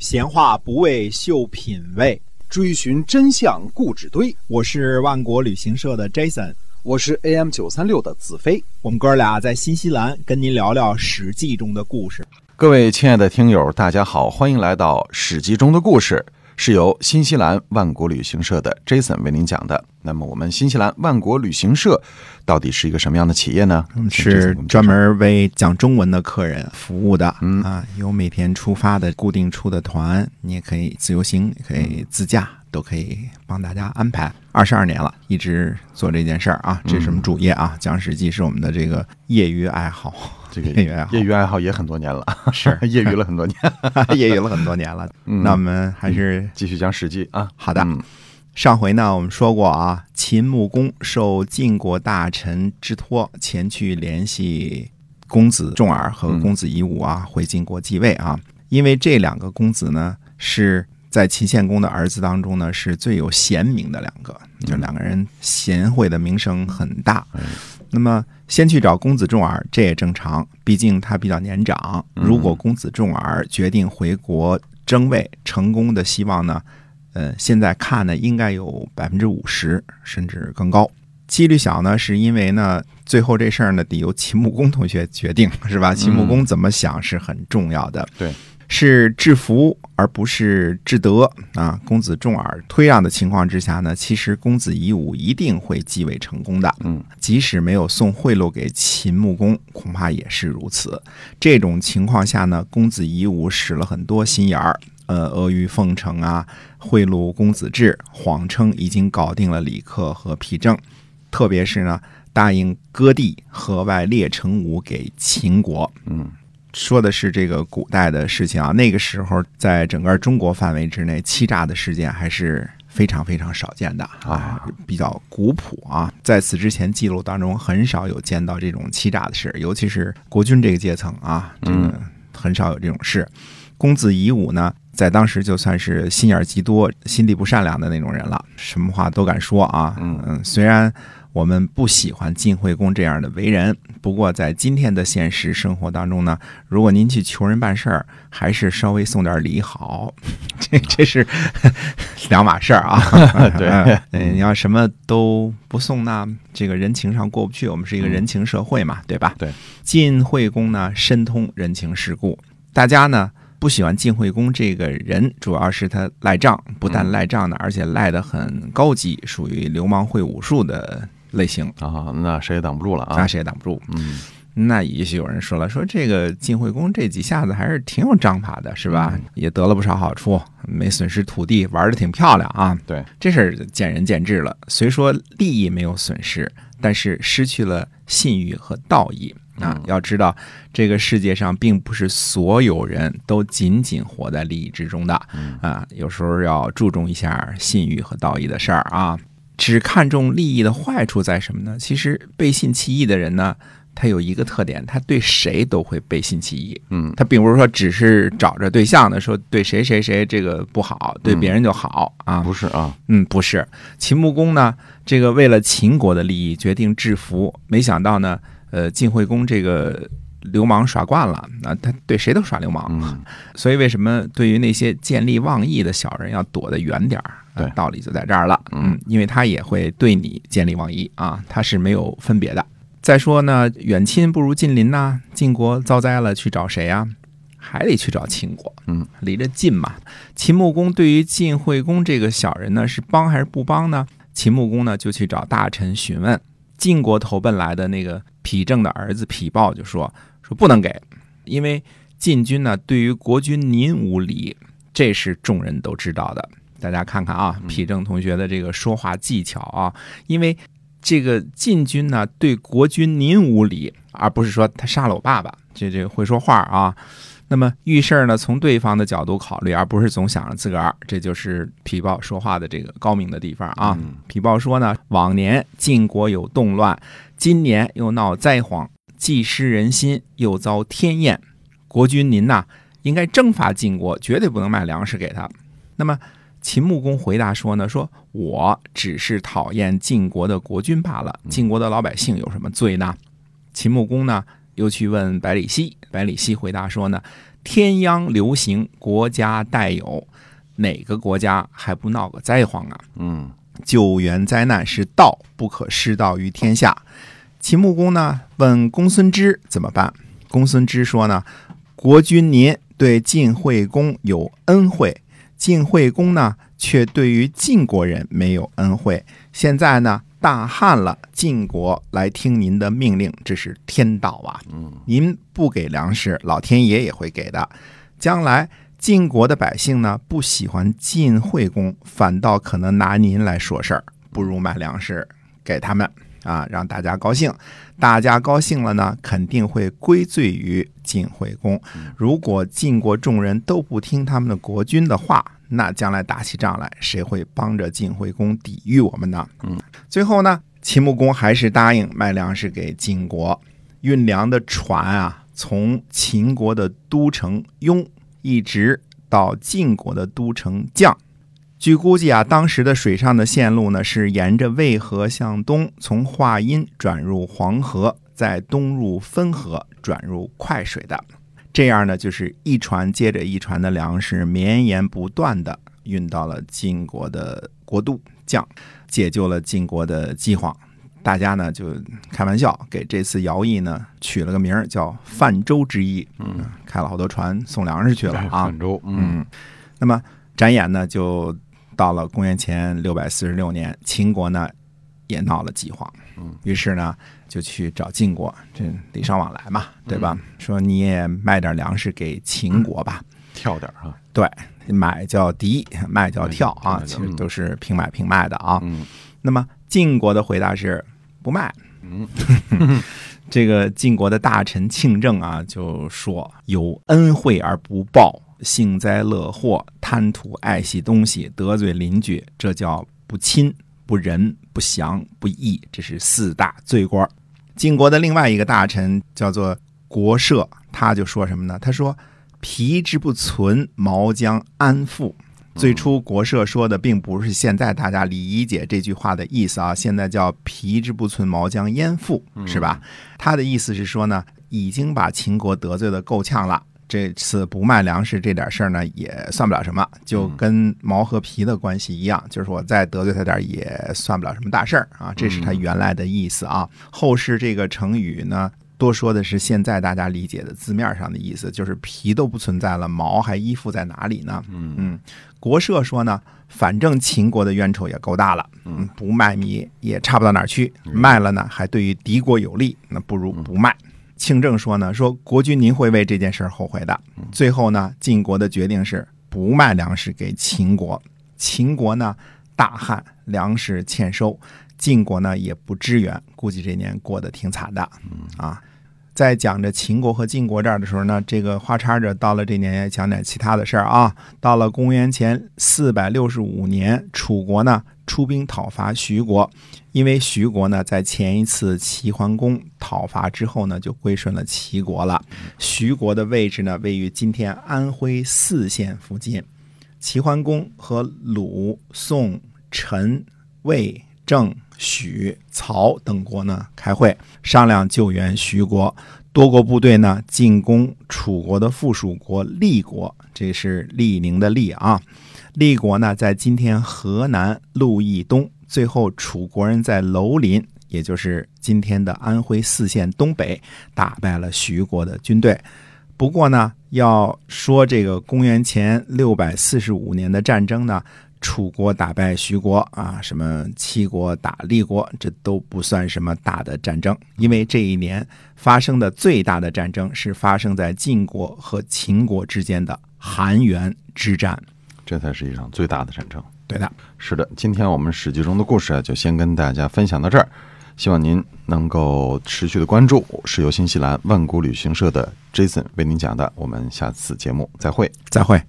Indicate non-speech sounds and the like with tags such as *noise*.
闲话不为秀品味，追寻真相固执堆。我是万国旅行社的 Jason，我是 AM 九三六的子飞。我们哥俩在新西兰跟您聊聊《史记》中的故事。各位亲爱的听友，大家好，欢迎来到《史记》中的故事，是由新西兰万国旅行社的 Jason 为您讲的。那么，我们新西兰万国旅行社到底是一个什么样的企业呢？是专门为讲中文的客人服务的。嗯啊，有每天出发的固定出的团，你也可以自由行，也可以自驾，都可以帮大家安排。二十二年了，一直做这件事儿啊，这是我们主业啊。讲《史记》是我们的这个业余爱好。这个业余爱好，业余爱好也很多年了，是。*laughs* 业余了很多年，*laughs* 业余了很多年了。那我们还是继续讲《史记》啊。好的，上回呢我们说过啊，秦穆公受晋国大臣之托，前去联系公子重耳和公子夷吾啊，回晋国继位啊。因为这两个公子呢，是在秦献公的儿子当中呢，是最有贤名的两个，就两个人贤惠的名声很大。那么，先去找公子重耳，这也正常，毕竟他比较年长。如果公子重耳决定回国争位，成功的希望呢，呃，现在看呢，应该有百分之五十，甚至更高。几率小呢，是因为呢，最后这事儿呢，得由秦穆公同学决定，是吧？秦穆公怎么想是很重要的。对。是制服而不是制德啊！公子重耳推让的情况之下呢，其实公子夷吾一定会继位成功的。嗯，即使没有送贿赂给秦穆公，恐怕也是如此。这种情况下呢，公子夷吾使了很多心眼儿，呃，阿谀奉承啊，贿赂公子至，谎称已经搞定了李克和皮正，特别是呢，答应割地和外列成武给秦国。嗯。说的是这个古代的事情啊，那个时候在整个中国范围之内，欺诈的事件还是非常非常少见的啊，比较古朴啊。在此之前记录当中，很少有见到这种欺诈的事，尤其是国君这个阶层啊，这个很少有这种事。公子夷吾呢，在当时就算是心眼极多、心地不善良的那种人了，什么话都敢说啊。嗯嗯，虽然。我们不喜欢晋惠公这样的为人，不过在今天的现实生活当中呢，如果您去求人办事儿，还是稍微送点礼好，*laughs* 这这是 *laughs* 两码事儿啊。*laughs* 对，嗯，你要什么都不送呢，这个人情上过不去。我们是一个人情社会嘛，对吧？对，晋惠公呢，深通人情世故，大家呢不喜欢晋惠公这个人，主要是他赖账，不但赖账呢，而且赖得很高级，属于流氓会武术的。类型啊，那谁也挡不住了啊！那谁也挡不住。嗯，那也许有人说了，说这个晋惠公这几下子还是挺有章法的，是吧？也得了不少好处，没损失土地，玩的挺漂亮啊。对，这事儿见仁见智了。虽说利益没有损失，但是失去了信誉和道义啊。要知道，这个世界上并不是所有人都仅仅活在利益之中的啊。有时候要注重一下信誉和道义的事儿啊。只看重利益的坏处在什么呢？其实背信弃义的人呢，他有一个特点，他对谁都会背信弃义。嗯，他并不是说只是找着对象的说对谁谁谁这个不好，对别人就好啊？不是啊，嗯，不是。秦穆公呢，这个为了秦国的利益决定制服，没想到呢，呃，晋惠公这个流氓耍惯了，那他对谁都耍流氓，所以为什么对于那些见利忘义的小人要躲得远点儿？对，道理就在这儿了。嗯，因为他也会对你见利忘义啊，他是没有分别的。再说呢，远亲不如近邻呐，晋国遭灾了，去找谁呀？还得去找秦国。嗯，离着近嘛。秦穆公对于晋惠公这个小人呢，是帮还是不帮呢？秦穆公呢，就去找大臣询问。晋国投奔来的那个丕正的儿子丕豹就说：“说不能给，因为晋军呢，对于国君您无礼，这是众人都知道的。”大家看看啊，皮正同学的这个说话技巧啊，因为这个晋军呢对国君您无礼，而不是说他杀了我爸爸，这这会说话啊。那么遇事儿呢，从对方的角度考虑，而不是总想着自个儿，这就是皮豹说话的这个高明的地方啊。皮豹说呢，往年晋国有动乱，今年又闹灾荒，既失人心，又遭天厌，国君您呐，应该征伐晋国，绝对不能卖粮食给他。那么。秦穆公回答说呢：“说我只是讨厌晋国的国君罢了，晋国的老百姓有什么罪呢？”秦穆公呢又去问百里奚，百里奚回答说呢：“天央流行，国家待有，哪个国家还不闹个灾荒啊？嗯救援灾难是道，不可失道于天下。秦穆公呢问公孙支怎么办？公孙支说呢，国君您对晋惠公有恩惠，晋惠公呢却对于晋国人没有恩惠。现在呢大旱了，晋国来听您的命令，这是天道啊！嗯您不给粮食，老天爷也会给的。将来晋国的百姓呢，不喜欢晋惠公，反倒可能拿您来说事儿，不如买粮食给他们啊，让大家高兴。大家高兴了呢，肯定会归罪于晋惠公。如果晋国众人都不听他们的国君的话，那将来打起仗来，谁会帮着晋惠公抵御我们呢？嗯，最后呢，秦穆公还是答应卖粮食给晋国。运粮的船啊，从秦国的都城雍一直到晋国的都城绛。据估计啊，当时的水上的线路呢是沿着渭河向东，从华阴转入黄河，再东入汾河，转入快水的。这样呢，就是一船接着一船的粮食绵延不断的运到了晋国的国都将，解救了晋国的饥荒。大家呢就开玩笑，给这次徭役呢取了个名儿叫“泛舟之役”，嗯，开了好多船送粮食去了啊。泛舟，嗯嗯，那么展眼呢，就到了公元前六百四十六年，秦国呢也闹了饥荒，嗯，于是呢就去找晋国，这礼尚往来嘛，对吧？说你也卖点粮食给秦国吧，跳点儿啊，对，买叫敌，卖叫跳啊其实都是平买平卖的啊。嗯。那么晋国的回答是不卖。嗯。*laughs* 这个晋国的大臣庆正啊，就说有恩惠而不报，幸灾乐祸，贪图爱惜东西，得罪邻居，这叫不亲、不仁、不祥、不义，这是四大罪官。晋国的另外一个大臣叫做国社，他就说什么呢？他说：“皮之不存，毛将安富。”最初国社说的并不是现在大家理解这句话的意思啊，现在叫“皮之不存，毛将焉附”，是吧？他的意思是说呢，已经把秦国得罪的够呛了。这次不卖粮食这点事儿呢，也算不了什么，就跟毛和皮的关系一样，就是我再得罪他点儿也算不了什么大事儿啊。这是他原来的意思啊。后世这个成语呢，多说的是现在大家理解的字面上的意思，就是皮都不存在了，毛还依附在哪里呢？嗯嗯，国社说呢，反正秦国的冤仇也够大了，嗯，不卖米也差不到哪儿去，卖了呢还对于敌国有利，那不如不卖。庆正说呢，说国君您会为这件事儿后悔的。最后呢，晋国的决定是不卖粮食给秦国，秦国呢大旱，粮食欠收，晋国呢也不支援，估计这年过得挺惨的，啊。在讲着秦国和晋国这儿的时候呢，这个花叉着到了这年也讲点其他的事儿啊。到了公元前四百六十五年，楚国呢出兵讨伐徐国，因为徐国呢在前一次齐桓公讨伐之后呢就归顺了齐国了。徐国的位置呢位于今天安徽泗县附近。齐桓公和鲁、宋、陈、魏、郑、许、曹等国呢开会商量救援徐国。多国部队呢进攻楚国的附属国厉国，这是厉宁的厉啊。立国呢在今天河南鹿邑东。最后，楚国人在楼林，也就是今天的安徽泗县东北，打败了徐国的军队。不过呢，要说这个公元前六百四十五年的战争呢，楚国打败徐国啊，什么齐国打立国，这都不算什么大的战争，因为这一年发生的最大的战争是发生在晋国和秦国之间的韩元之战。这才是一场最大的战争。对的，是的，今天我们《史记》中的故事啊，就先跟大家分享到这儿。希望您能够持续的关注，是由新西兰万国旅行社的 Jason 为您讲的。我们下次节目再会。再会。